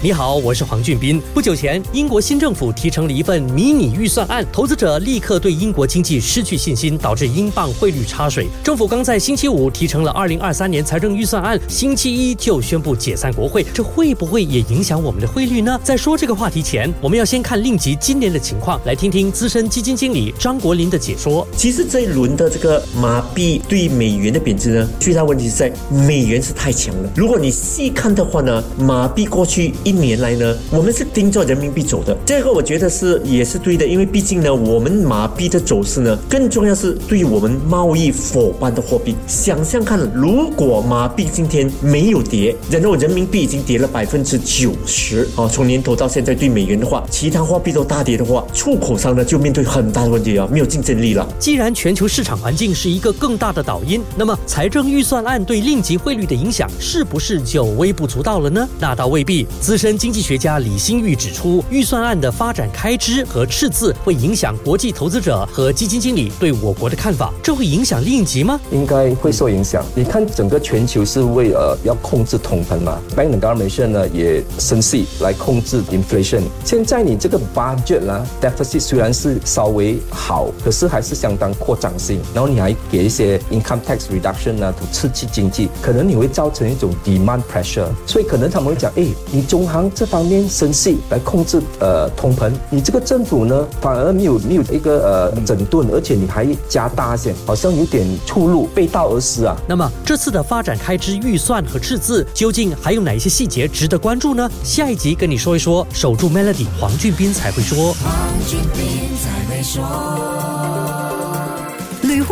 你好，我是黄俊斌。不久前，英国新政府提成了一份迷你预算案，投资者立刻对英国经济失去信心，导致英镑汇率插水。政府刚在星期五提成了二零二三年财政预算案，星期一就宣布解散国会，这会不会也影响我们的汇率呢？在说这个话题前，我们要先看令吉今年的情况，来听听资深基金经理张国林的解说。其实这一轮的这个马币对美元的贬值呢，最大问题是在美元是太强了。如果你细看的话呢，马币过去。一年来呢，我们是盯着人民币走的，这个我觉得是也是对的，因为毕竟呢，我们马币的走势呢，更重要是对于我们贸易伙伴的货币。想象看，如果马币今天没有跌，然后人民币已经跌了百分之九十啊，从年头到现在对美元的话，其他货币都大跌的话，出口商呢就面对很大的问题啊，没有竞争力了。既然全球市场环境是一个更大的导因，那么财政预算案对令吉汇率的影响是不是就微不足道了呢？那倒未必。资深经济学家李新玉指出，预算案的发展开支和赤字会影响国际投资者和基金经理对我国的看法，这会影响令吉吗？应该会受影响。你看，整个全球是为了要控制通膨嘛，Bank of America 呢也生气来控制 inflation。现在你这个 budget 啦，deficit 虽然是稍微好，可是还是相当扩张性。然后你还给一些 income tax reduction 啊，刺激经济，可能你会造成一种 demand pressure。所以可能他们会讲，哎，你中行这方面生气来控制呃通膨，你这个政府呢反而没有没有一个呃整顿，而且你还加大些，好像有点出路，背道而驰啊。那么这次的发展开支预算和赤字究竟还有哪一些细节值得关注呢？下一集跟你说一说，守住 Melody，黄俊斌才会说。黄俊斌才会说。